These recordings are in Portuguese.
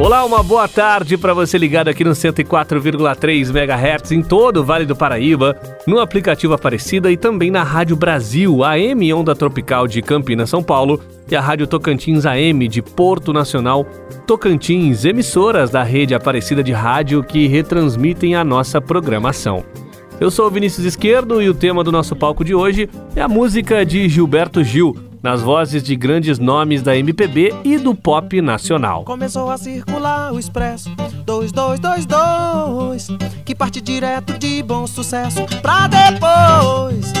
Olá, uma boa tarde para você ligado aqui no 104,3 MHz em todo o Vale do Paraíba, no aplicativo Aparecida e também na Rádio Brasil, a M Onda Tropical de Campinas, São Paulo, e a Rádio Tocantins AM de Porto Nacional, Tocantins, emissoras da rede Aparecida de Rádio que retransmitem a nossa programação. Eu sou o Vinícius Esquerdo e o tema do nosso palco de hoje é a música de Gilberto Gil nas vozes de grandes nomes da MPB e do pop nacional. Começou a circular o Expresso 2222, que parte direto de bom sucesso pra depois.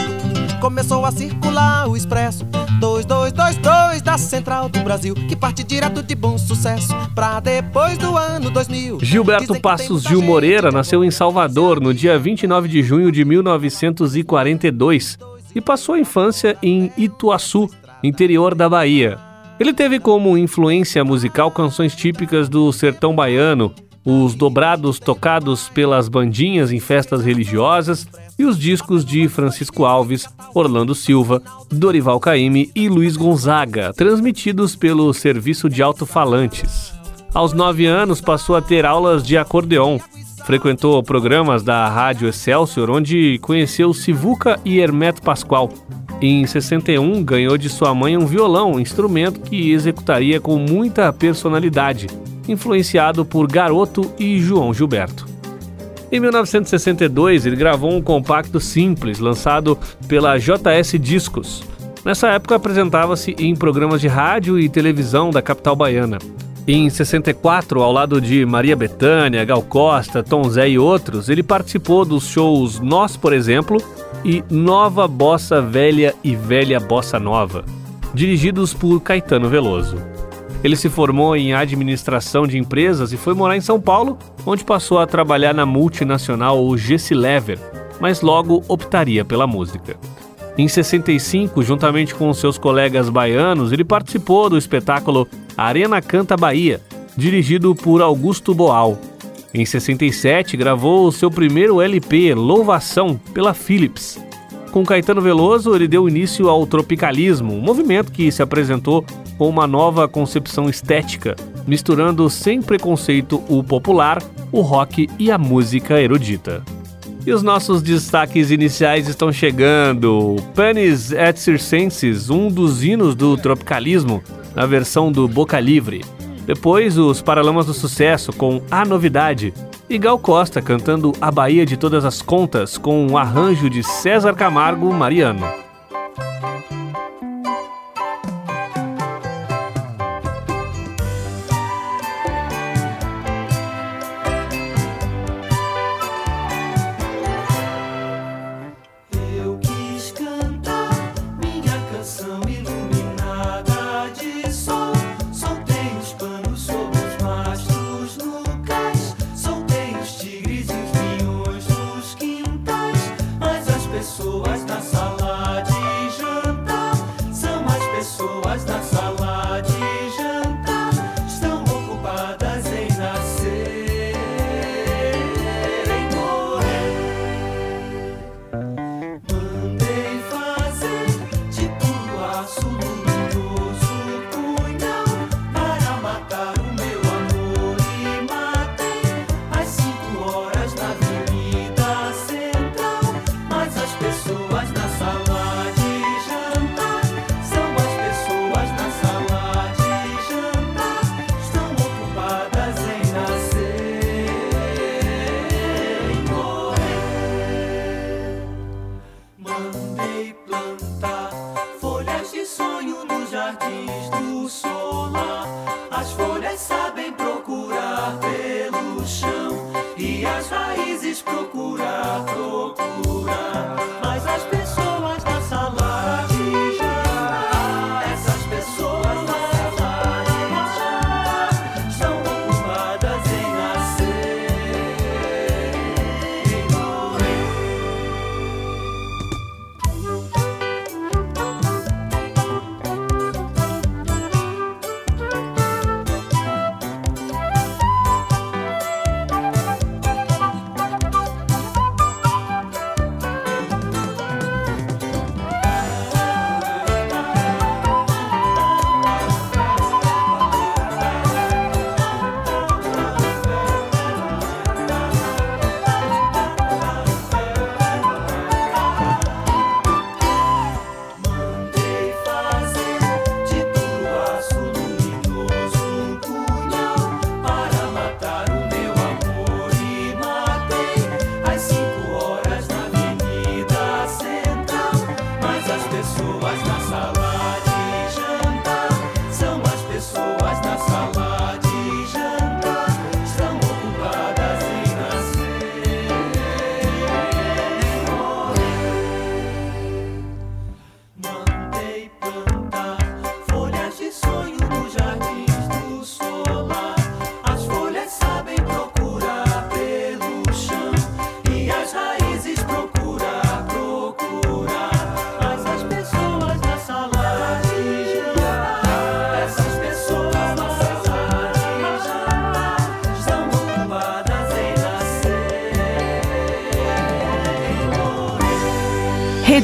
Começou a circular o Expresso 2222 da Central do Brasil, que parte direto de bom sucesso pra depois do ano 2000. Gilberto Passos Gil Moreira nasceu em Salvador no dia 29 de junho de 1942 e passou a infância em Ituaçu, interior da Bahia. Ele teve como influência musical canções típicas do sertão baiano, os dobrados tocados pelas bandinhas em festas religiosas e os discos de Francisco Alves, Orlando Silva, Dorival Caymmi e Luiz Gonzaga, transmitidos pelo serviço de alto-falantes. Aos nove anos passou a ter aulas de acordeon. Frequentou programas da Rádio Excelsior, onde conheceu Sivuca e Hermeto Pascoal, em 61, ganhou de sua mãe um violão, instrumento que executaria com muita personalidade, influenciado por Garoto e João Gilberto. Em 1962, ele gravou um compacto simples lançado pela JS Discos. Nessa época, apresentava-se em programas de rádio e televisão da capital baiana. Em 64, ao lado de Maria Bethânia, Gal Costa, Tom Zé e outros, ele participou dos shows Nós, por exemplo, e Nova Bossa Velha e Velha Bossa Nova, dirigidos por Caetano Veloso. Ele se formou em administração de empresas e foi morar em São Paulo, onde passou a trabalhar na multinacional Gessi Lever, mas logo optaria pela música. Em 65, juntamente com seus colegas baianos, ele participou do espetáculo Arena Canta Bahia, dirigido por Augusto Boal, em 67, gravou o seu primeiro LP, Louvação, pela Philips. Com Caetano Veloso, ele deu início ao tropicalismo, um movimento que se apresentou com uma nova concepção estética, misturando sem preconceito o popular, o rock e a música erudita. E os nossos destaques iniciais estão chegando. Panis et Circenses, um dos hinos do tropicalismo, na versão do Boca Livre. Depois, os Paralamas do Sucesso com A Novidade. E Gal Costa cantando A Bahia de Todas as Contas com um arranjo de César Camargo Mariano.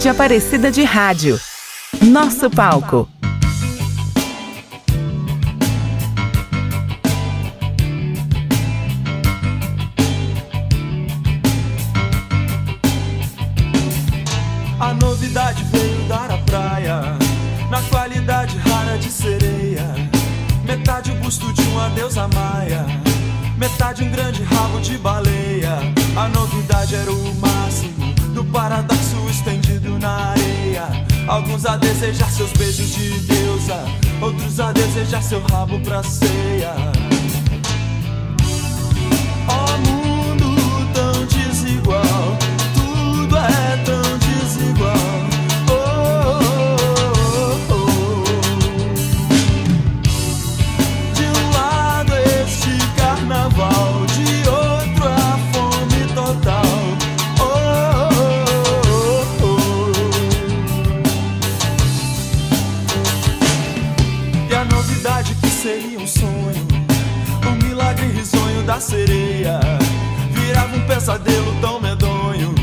Rede Aparecida de Rádio. Nosso palco. A novidade veio dar a praia, na qualidade rara de sereia. Metade o busto de uma deusa maia, metade um grande rabo de baleia. A novidade era o na areia. Alguns a desejar seus beijos de deusa, outros a desejar seu rabo pra ceia. Da sereia, virava um pesadelo tão medonho.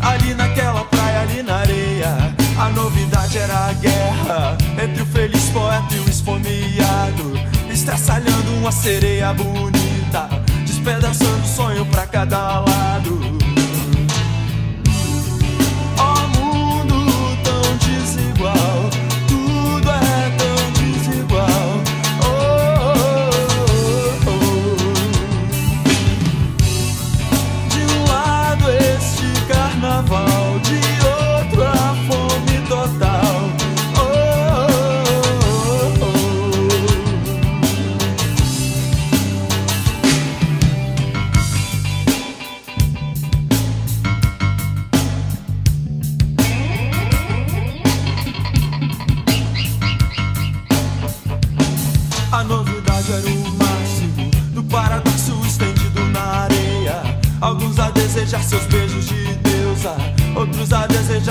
Ali naquela praia, ali na areia, a novidade era a guerra entre o feliz poeta e o esfomeado, estraçalhando uma sereia bonita, despedaçando o sonho pra cada lado.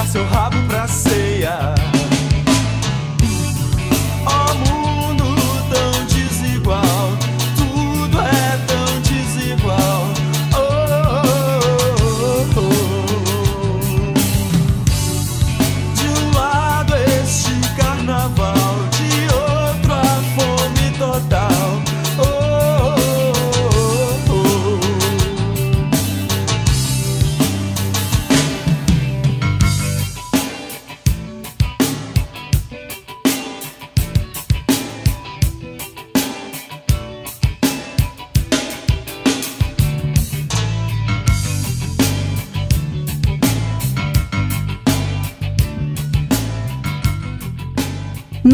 A desejar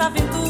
aventuras.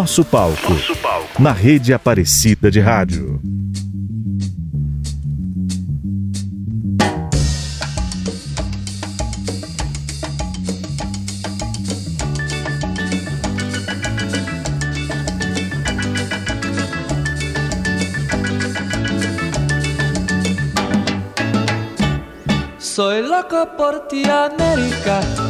Nosso palco. Nosso palco. Na rede Aparecida de Rádio. Soy loco por ti, América.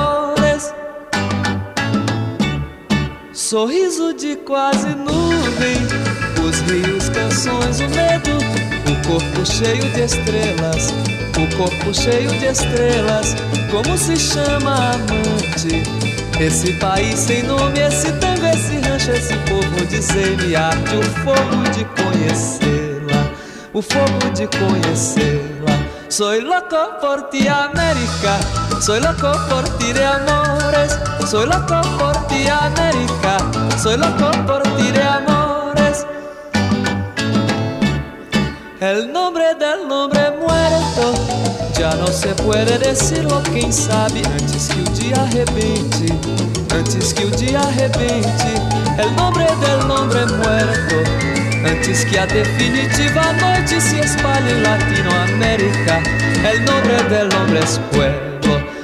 Sorriso de quase nuvem, os rios, canções, o medo, o corpo cheio de estrelas, o corpo cheio de estrelas. Como se chama amante? Esse país sem nome, esse tango, esse rancho, esse povo, dizer-me arte, o fogo de conhecê-la, o fogo de conhecê-la. Soy loco por ti, América. Soy loco por ti de amores. Soy loco por ti, América. Soy loco por ti de amores. El nombre del hombre muerto já não se puede decirlo, quem sabe antes que o dia arrebente, antes que o dia arrebente, el nombre del hombre muerto Antes que a definitiva noite se espalhe en Latinoamérica, el nombre del hombre es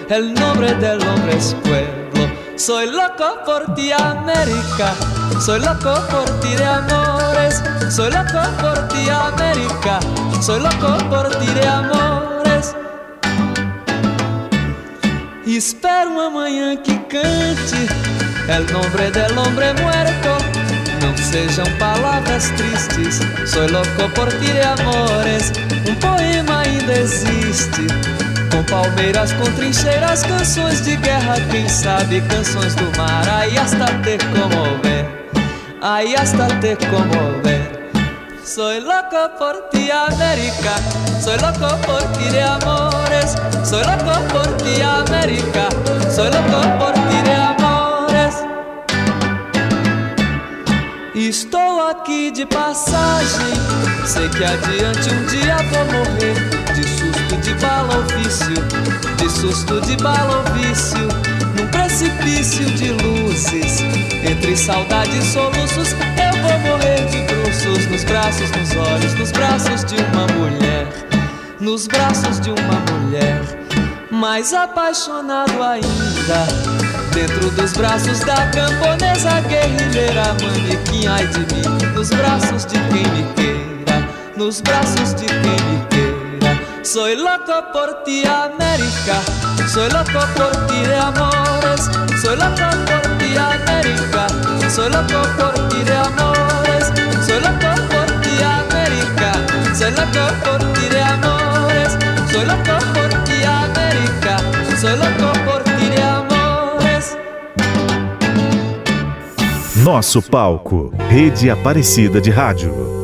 el nombre del hombre es pueblo. Soy loco por ti, América, soy loco por ti de amores, soy loco por ti, América, soy loco por ti de amores. Espero uma manhã que cante el nombre del hombre muerto Não sejam palavras tristes, sou louco por ti de amores. Um poema ainda existe, com palmeiras, com trincheiras, canções de guerra, quem sabe canções do mar. Aí hasta te comover, aí hasta te comover. Soy loco por ti, América. Soy loco por ti de amores. Soy loco por ti, América. Soy loco por ti de amores. Estou aqui de passagem. Sei que adiante um dia vou morrer. De susto de bala ou vício, de susto de bala ou vício. Num precipício de luzes, entre saudade e soluços, eu vou morrer de bruços. Nos braços, nos olhos, nos braços de uma mulher. Nos braços de uma mulher. Mais apaixonado ainda Dentro dos braços da camponesa guerrilheira Manequim, ai de mim Nos braços de quem me queira Nos braços de quem me queira Soy loco por ti, América. Soy loco por ti de amores. Soy loco por ti, América. Soy loco por ti de amores. Soy loco por ti, América. Soy loco por ti de amores. Soy loco por ti, América. Soy loco por ti de amores. Nosso palco, Rede Aparecida de Rádio.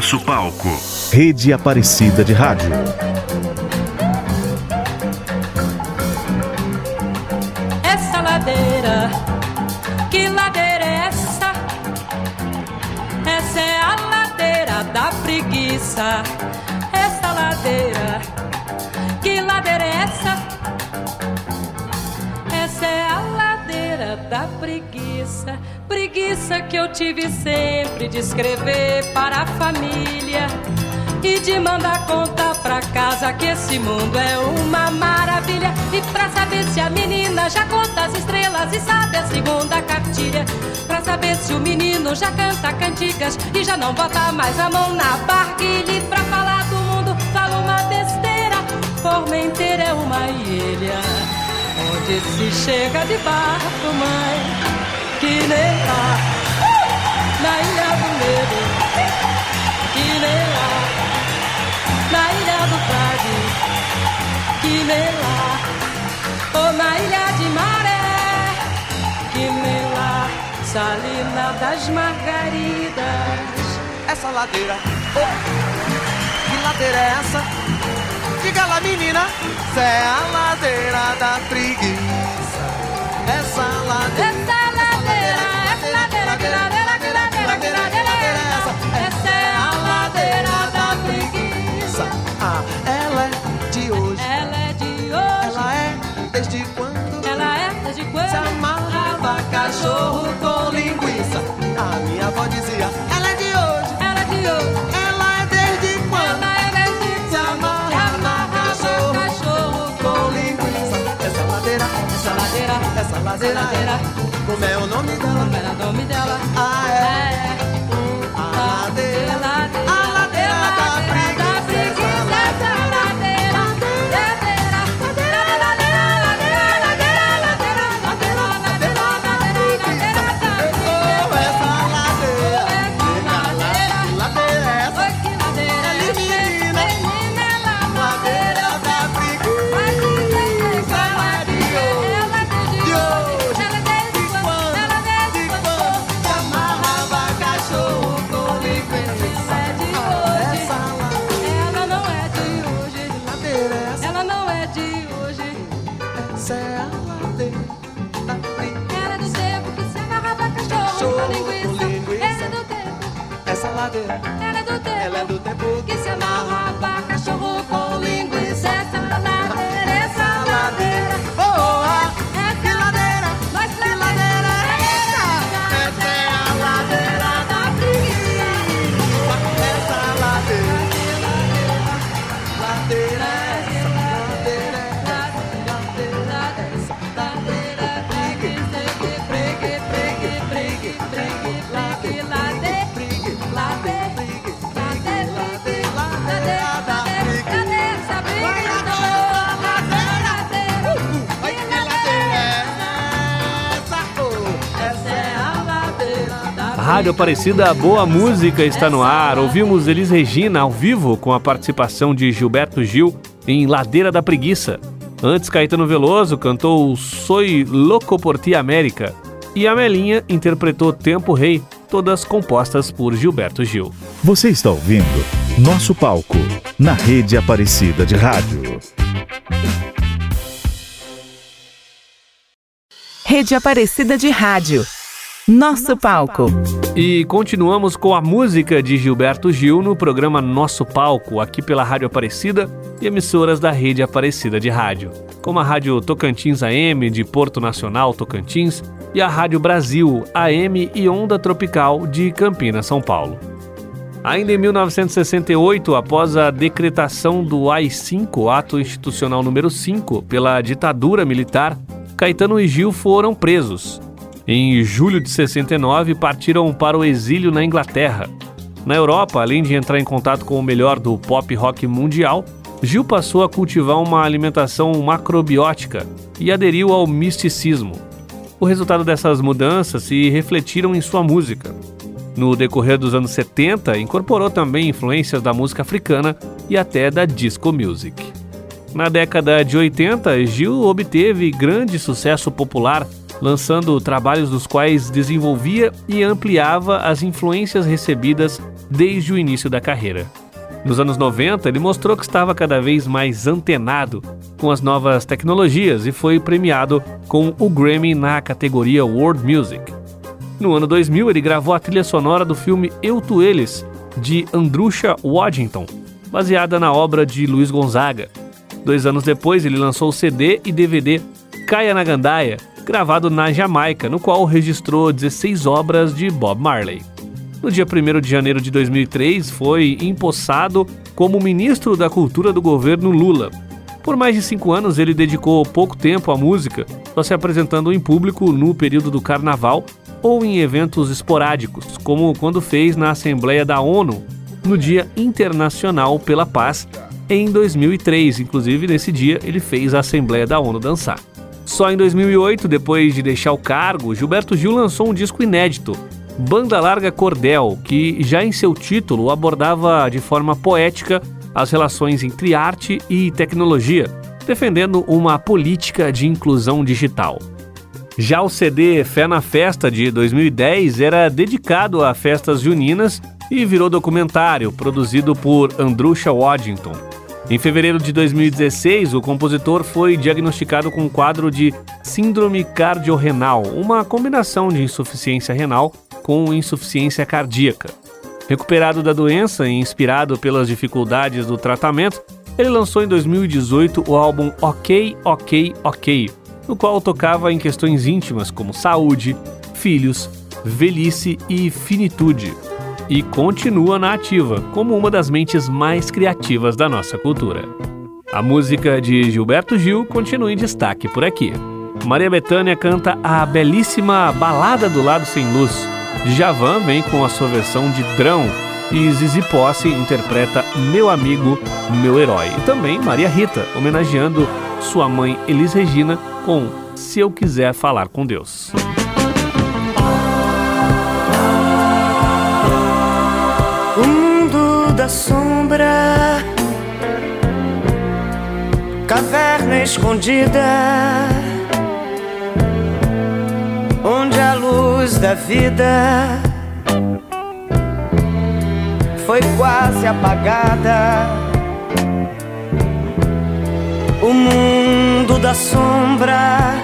Nosso palco. Rede Aparecida de Rádio. Essa ladeira, que ladeira é essa? Essa é a ladeira da preguiça. Essa ladeira, que ladeira é essa? Essa é a ladeira da preguiça. Preguiça que eu tive sempre de escrever para a família e de mandar contar pra casa que esse mundo é uma maravilha. E pra saber se a menina já conta as estrelas e sabe a segunda cartilha. Pra saber se o menino já canta cantigas e já não bota mais a mão na barquilha. E pra falar do mundo, fala uma besteira. Formenteira é uma ilha onde se chega de barco, mãe. Salina das Margaridas. Essa ladeira, oh, que ladeira é essa? Diga lá, menina, cê é a ladeira da preguiça. Essa ladeira, Essa cachorro com linguiça. A minha avó dizia, ela é de hoje. Ela é de hoje. Ela é desde quando Ela é desde se amarrava cachorro cachorro com linguiça. Essa ladeira, essa ladeira, essa ladeira, como é o nome dela? Como era o nome dela? Ah, é. É. Ela é do tempo. ela é do Rádio Aparecida Boa Música está no ar. Ouvimos Elis Regina ao vivo com a participação de Gilberto Gil em Ladeira da Preguiça. Antes, Caetano Veloso cantou Soy Louco por Ti América. E a Melinha interpretou Tempo Rei, todas compostas por Gilberto Gil. Você está ouvindo Nosso Palco, na Rede Aparecida de Rádio. Rede Aparecida de Rádio. Nosso palco. E continuamos com a música de Gilberto Gil no programa Nosso Palco, aqui pela Rádio Aparecida e emissoras da Rede Aparecida de Rádio, como a Rádio Tocantins AM de Porto Nacional Tocantins e a Rádio Brasil AM e Onda Tropical de Campinas, São Paulo. Ainda em 1968, após a decretação do AI-5, Ato Institucional número 5, pela ditadura militar, Caetano e Gil foram presos. Em julho de 69, partiram para o exílio na Inglaterra. Na Europa, além de entrar em contato com o melhor do pop rock mundial, Gil passou a cultivar uma alimentação macrobiótica e aderiu ao misticismo. O resultado dessas mudanças se refletiram em sua música. No decorrer dos anos 70, incorporou também influências da música africana e até da disco music. Na década de 80, Gil obteve grande sucesso popular, lançando trabalhos nos quais desenvolvia e ampliava as influências recebidas desde o início da carreira. Nos anos 90, ele mostrou que estava cada vez mais antenado com as novas tecnologias e foi premiado com o Grammy na categoria World Music. No ano 2000, ele gravou a trilha sonora do filme Eu Tu Eles, de Andrusha Waddington, baseada na obra de Luiz Gonzaga. Dois anos depois, ele lançou o CD e DVD Caia na Gandaia, gravado na Jamaica, no qual registrou 16 obras de Bob Marley. No dia 1 de janeiro de 2003, foi empossado como ministro da Cultura do governo Lula. Por mais de cinco anos, ele dedicou pouco tempo à música, só se apresentando em público no período do carnaval ou em eventos esporádicos, como quando fez na Assembleia da ONU no Dia Internacional pela Paz em 2003. Inclusive, nesse dia, ele fez a Assembleia da ONU dançar. Só em 2008, depois de deixar o cargo, Gilberto Gil lançou um disco inédito, Banda Larga Cordel, que já em seu título abordava de forma poética as relações entre arte e tecnologia, defendendo uma política de inclusão digital. Já o CD Fé na Festa de 2010 era dedicado a festas juninas e virou documentário produzido por Andrusha Waddington. Em fevereiro de 2016, o compositor foi diagnosticado com um quadro de síndrome cardiorrenal, uma combinação de insuficiência renal com insuficiência cardíaca. Recuperado da doença e inspirado pelas dificuldades do tratamento, ele lançou em 2018 o álbum Ok, Ok, Ok, no qual tocava em questões íntimas como saúde, filhos, velhice e finitude. E continua na ativa como uma das mentes mais criativas da nossa cultura. A música de Gilberto Gil continua em destaque por aqui. Maria Bethânia canta a belíssima Balada do Lado Sem Luz, Djavan vem com a sua versão de Drão e Zizi Posse interpreta Meu Amigo, Meu Herói. E também Maria Rita, homenageando sua mãe Elis Regina com Se Eu Quiser Falar com Deus. Sombra, caverna escondida. Onde a luz da vida foi quase apagada. O mundo da sombra,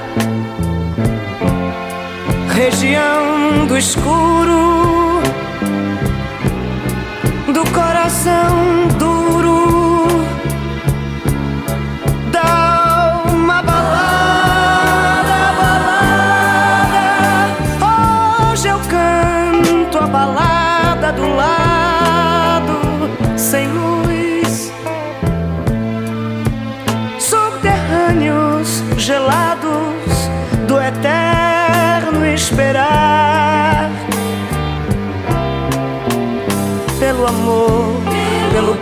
região do escuro,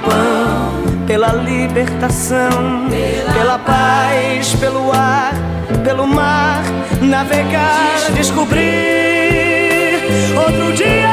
pão, pela libertação, pela paz, pelo ar, pelo mar, navegar, descobrir outro dia,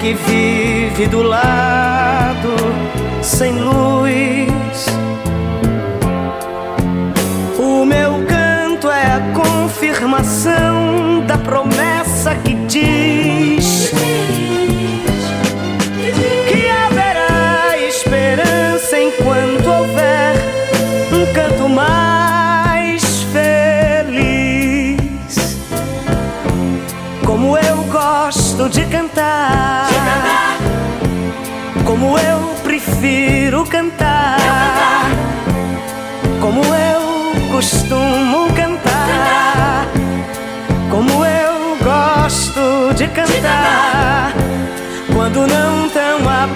que vive do lado sem luz. O meu canto é a confirmação da promessa que diz que haverá esperança enquanto houver um canto mais feliz. Como eu gosto de cantar, cantar, como eu costumo cantar, como eu gosto de cantar. Quando não tão a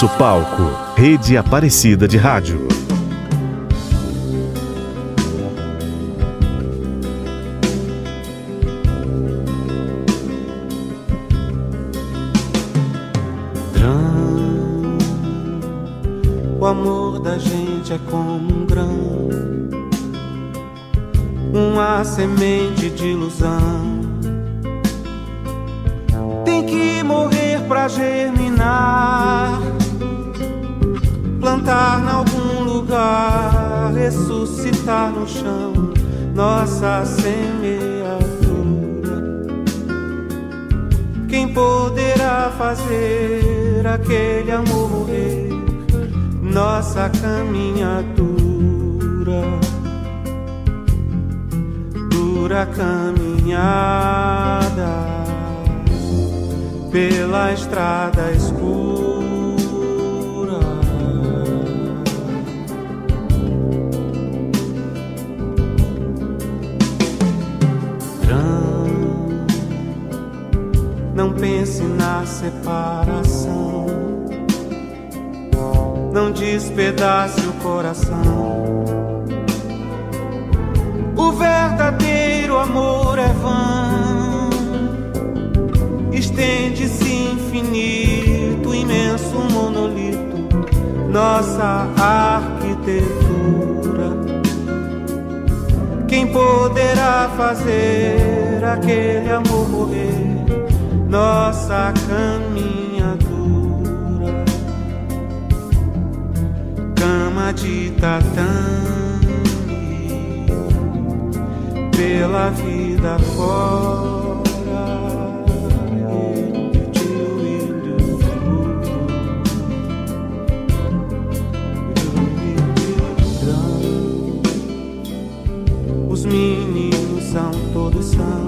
Nosso palco. Rede Aparecida de Rádio. O amor da gente é como um grão, uma semente de ilusão. Ressuscitar no chão nossa semeadura. Quem poderá fazer aquele amor morrer? nossa caminhadura, dura caminhada pela estrada escura. Pense na separação não despedace o coração. O verdadeiro amor é vão, estende-se infinito, imenso monolito, nossa arquitetura. Quem poderá fazer aquele amor morrer? Nossa caminhadora. cama de tatame pela vida fora. Os meninos são todos sãos, os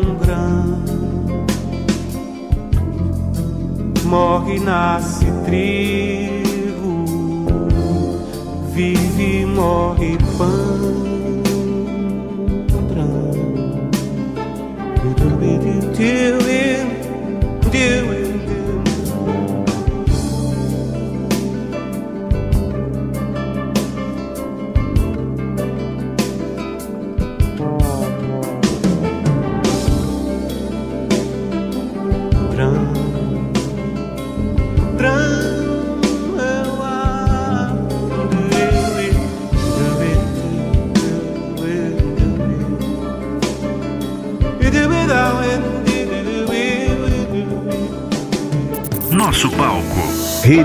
Morre, nasce triste vive morre pão.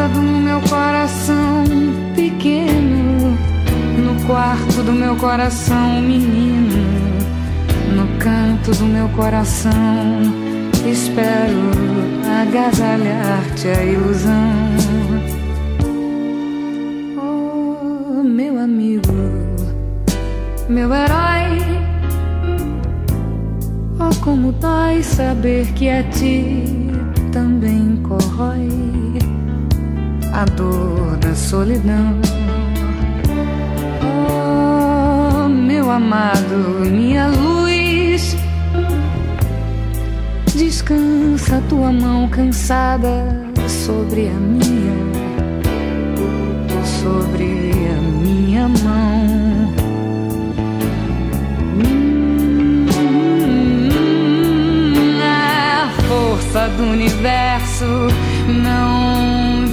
Casa do meu coração pequeno, no quarto do meu coração menino, no canto do meu coração, espero agasalhar-te a ilusão. Oh, meu amigo, meu herói, oh, como dói saber que a ti também corrói a dor da solidão. Oh, meu amado, minha luz, descansa tua mão cansada sobre a minha, sobre a minha mão. força do universo não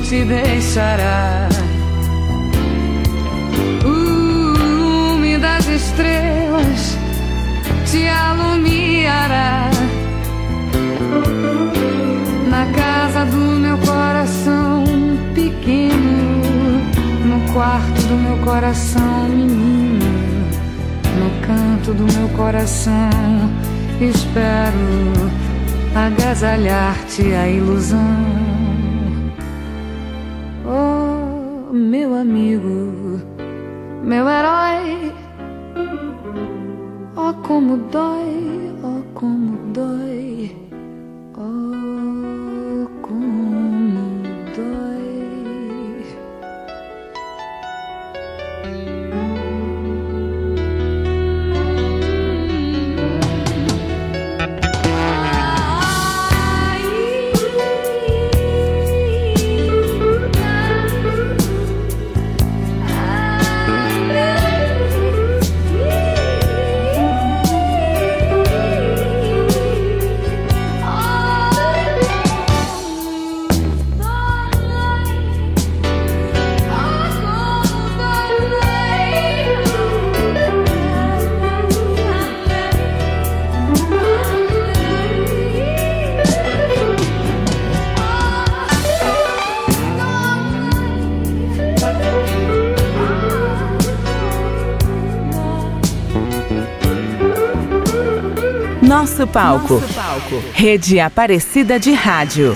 te deixará. O lume das estrelas te alumiará. Na casa do meu coração pequeno, no quarto do meu coração menino, no canto do meu coração espero agasalhar-te a ilusão. Amigo, meu herói, oh, como dói, oh, como dói. Nosso palco. Nosso palco. Rede Aparecida de Rádio.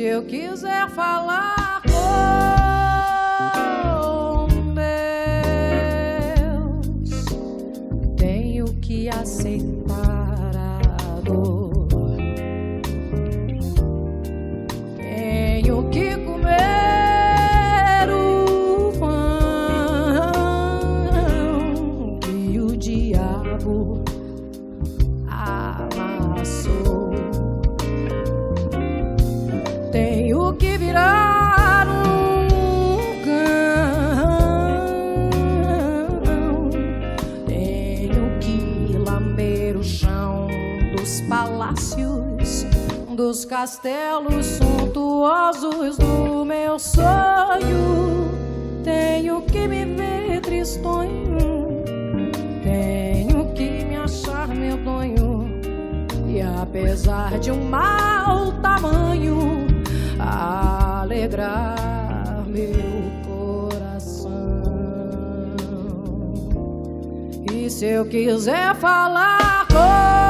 Se eu quiser falar castelos suntuosos do meu sonho. Tenho que me ver tristonho, tenho que me achar medonho. E apesar de um mau tamanho, alegrar meu coração. E se eu quiser falar com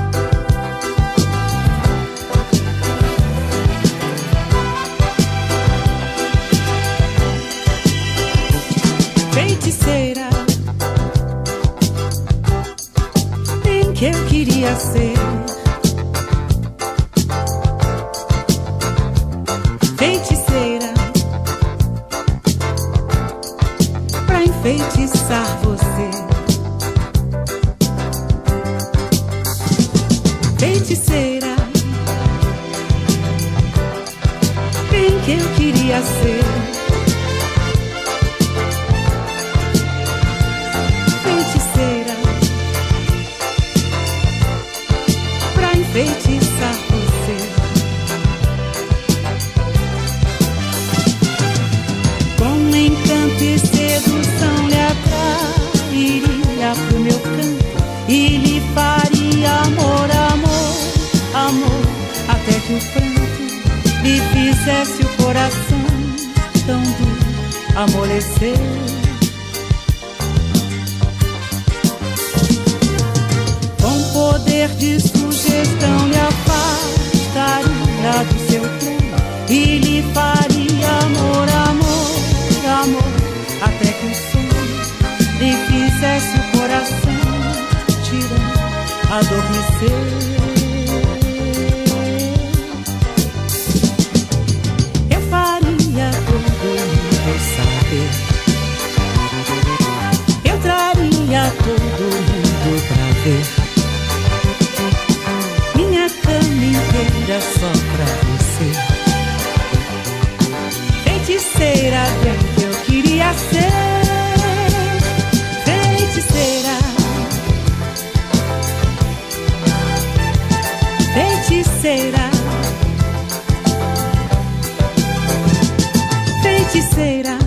Que eu queria ser. Feiticeira, pra enfeitiçar você. Com encanto e sedução iria pro meu canto e lhe faria amor, amor, amor, até que o pranto lhe fizesse o coração tão duro amolecer. Com poder de sugestão lhe afastaria do seu trono e lhe faria amor, amor, amor, até que o lhe fizesse o coração tirar, adormecer. Minha cama inteira só pra você. Feiticeira bem que eu queria ser. feiticeira, feiticeira,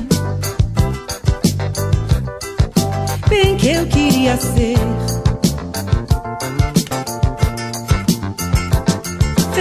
bem que eu queria ser.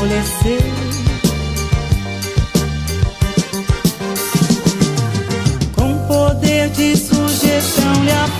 amolecer. Com poder de sugestão lhe apontar.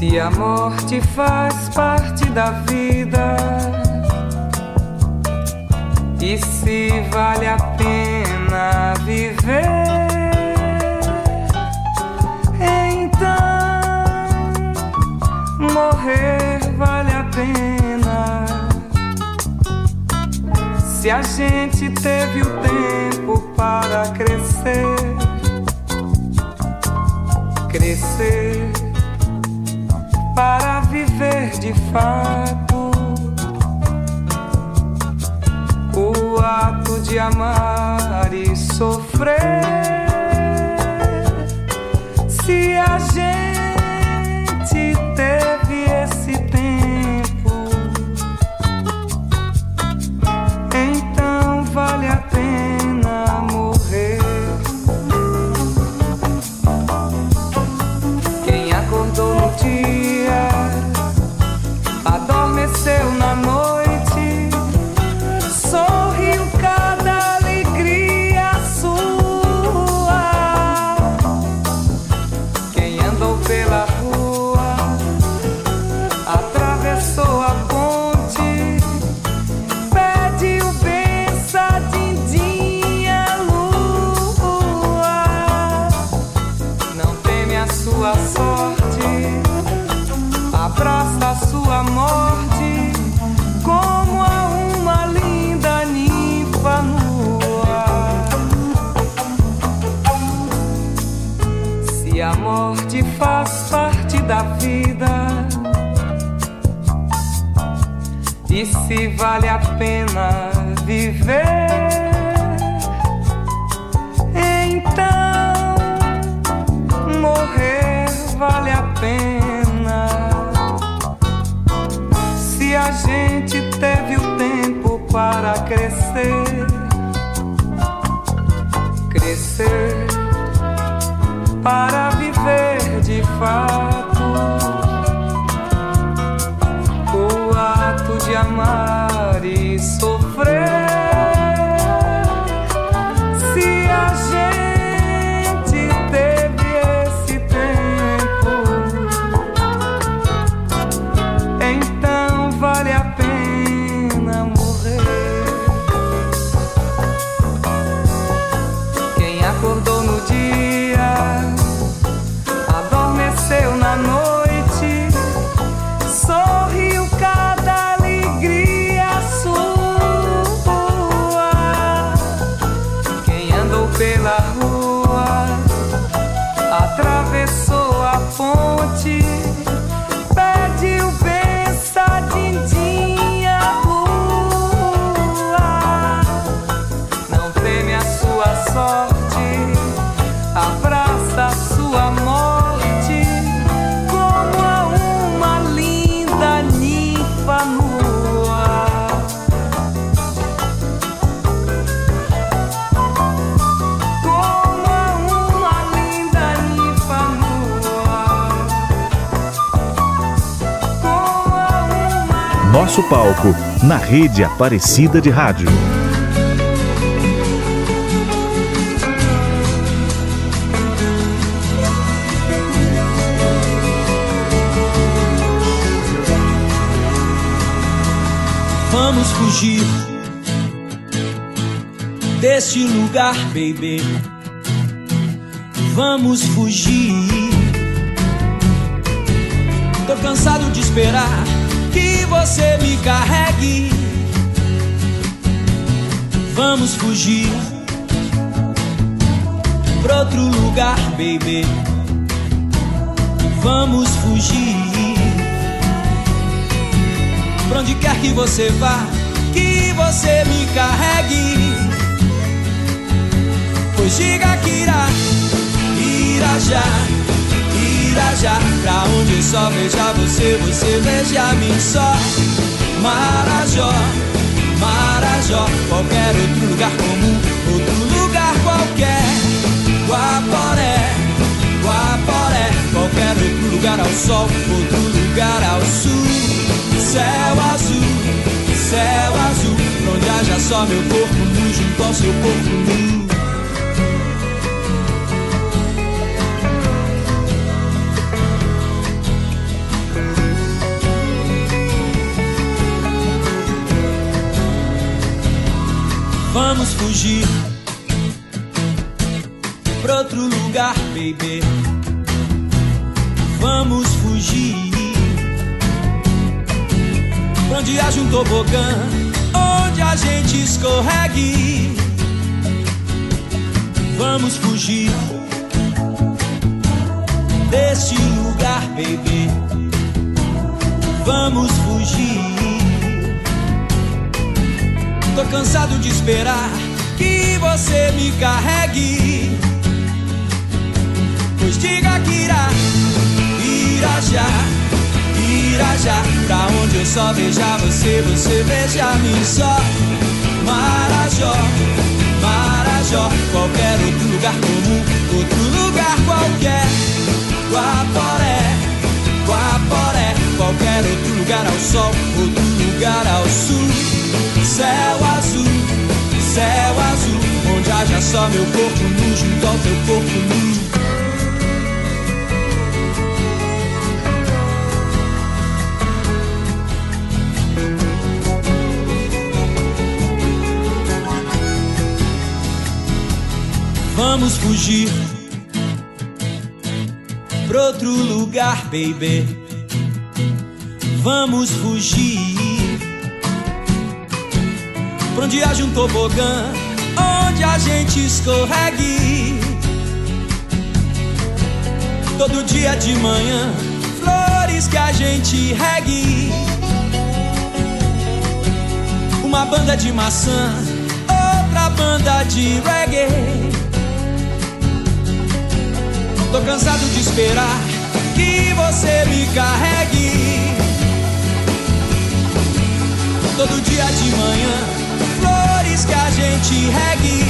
Se a morte faz parte da vida, e se vale a pena viver, então morrer vale a pena. Se a gente teve o tempo para crescer, crescer para viver de fato o ato de amar e sofrer. Se a gente morte faz parte da vida, e se vale a pena viver, então morrer vale a pena. Se a gente teve o tempo para crescer, crescer para fato o ato de amar e sofrer. Nosso palco na rede Aparecida de Rádio. Vamos fugir deste lugar, baby. Vamos fugir. Tô cansado de esperar você me carregue. Vamos fugir pra outro lugar, baby. Vamos fugir. Pra onde quer que você vá, que você me carregue. Pois diga que irá, irá já, já. Pra onde só veja você, você veja mim só. Marajó, Marajó, qualquer outro lugar comum, outro lugar qualquer. Guaporé, Guaporé, qualquer outro lugar ao sol, outro lugar ao sul. Céu azul, céu azul, pra onde haja só meu corpo nu junto ao seu corpo nu. Vamos fugir pra outro lugar, baby. Vamos fugir pra onde haja um tobogã, onde a gente escorregue. Vamos fugir deste lugar, baby. Vamos fugir. Tô cansado de esperar que você me carregue. Pois diga que irá, irá já, irá já. Pra onde eu só veja você, você veja mim só. Marajó, Marajó, qualquer outro lugar comum, outro lugar qualquer. Guaporé, Guaporé, qualquer outro lugar ao sol, outro lugar ao sul. Céu azul, céu azul, onde haja só meu corpo nu junto ao teu corpo nu. Vamos fugir pra outro lugar, baby. Vamos fugir pra onde haja um tobogã, onde a gente escorregue. Todo dia de manhã, flores que a gente regue. Uma banda de maçã, outra banda de reggae. Tô cansado de esperar que você me carregue. Todo dia de manhã, flores que a gente regue.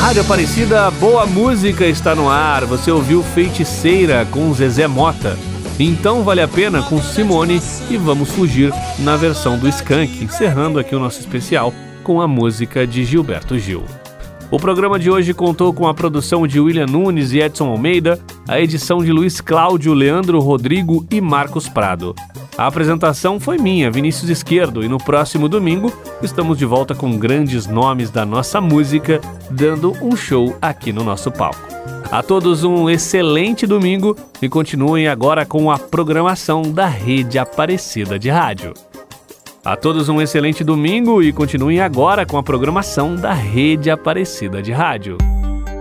Rádio Aparecida, boa música está no ar. Você ouviu Feiticeira com Zezé Mota. Então vale a pena com Simone e vamos fugir na versão do Skank, encerrando aqui o nosso especial com a música de Gilberto Gil. O programa de hoje contou com a produção de William Nunes e Edson Almeida, a edição de Luiz Cláudio, Leandro Rodrigo e Marcos Prado. A apresentação foi minha, Vinícius Esquerdo, e no próximo domingo estamos de volta com grandes nomes da nossa música, dando um show aqui no nosso palco. A todos um excelente domingo e continuem agora com a programação da Rede Aparecida de Rádio. A todos um excelente domingo e continuem agora com a programação da Rede Aparecida de Rádio.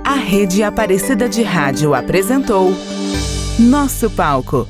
A Rede Aparecida de Rádio apresentou Nosso Palco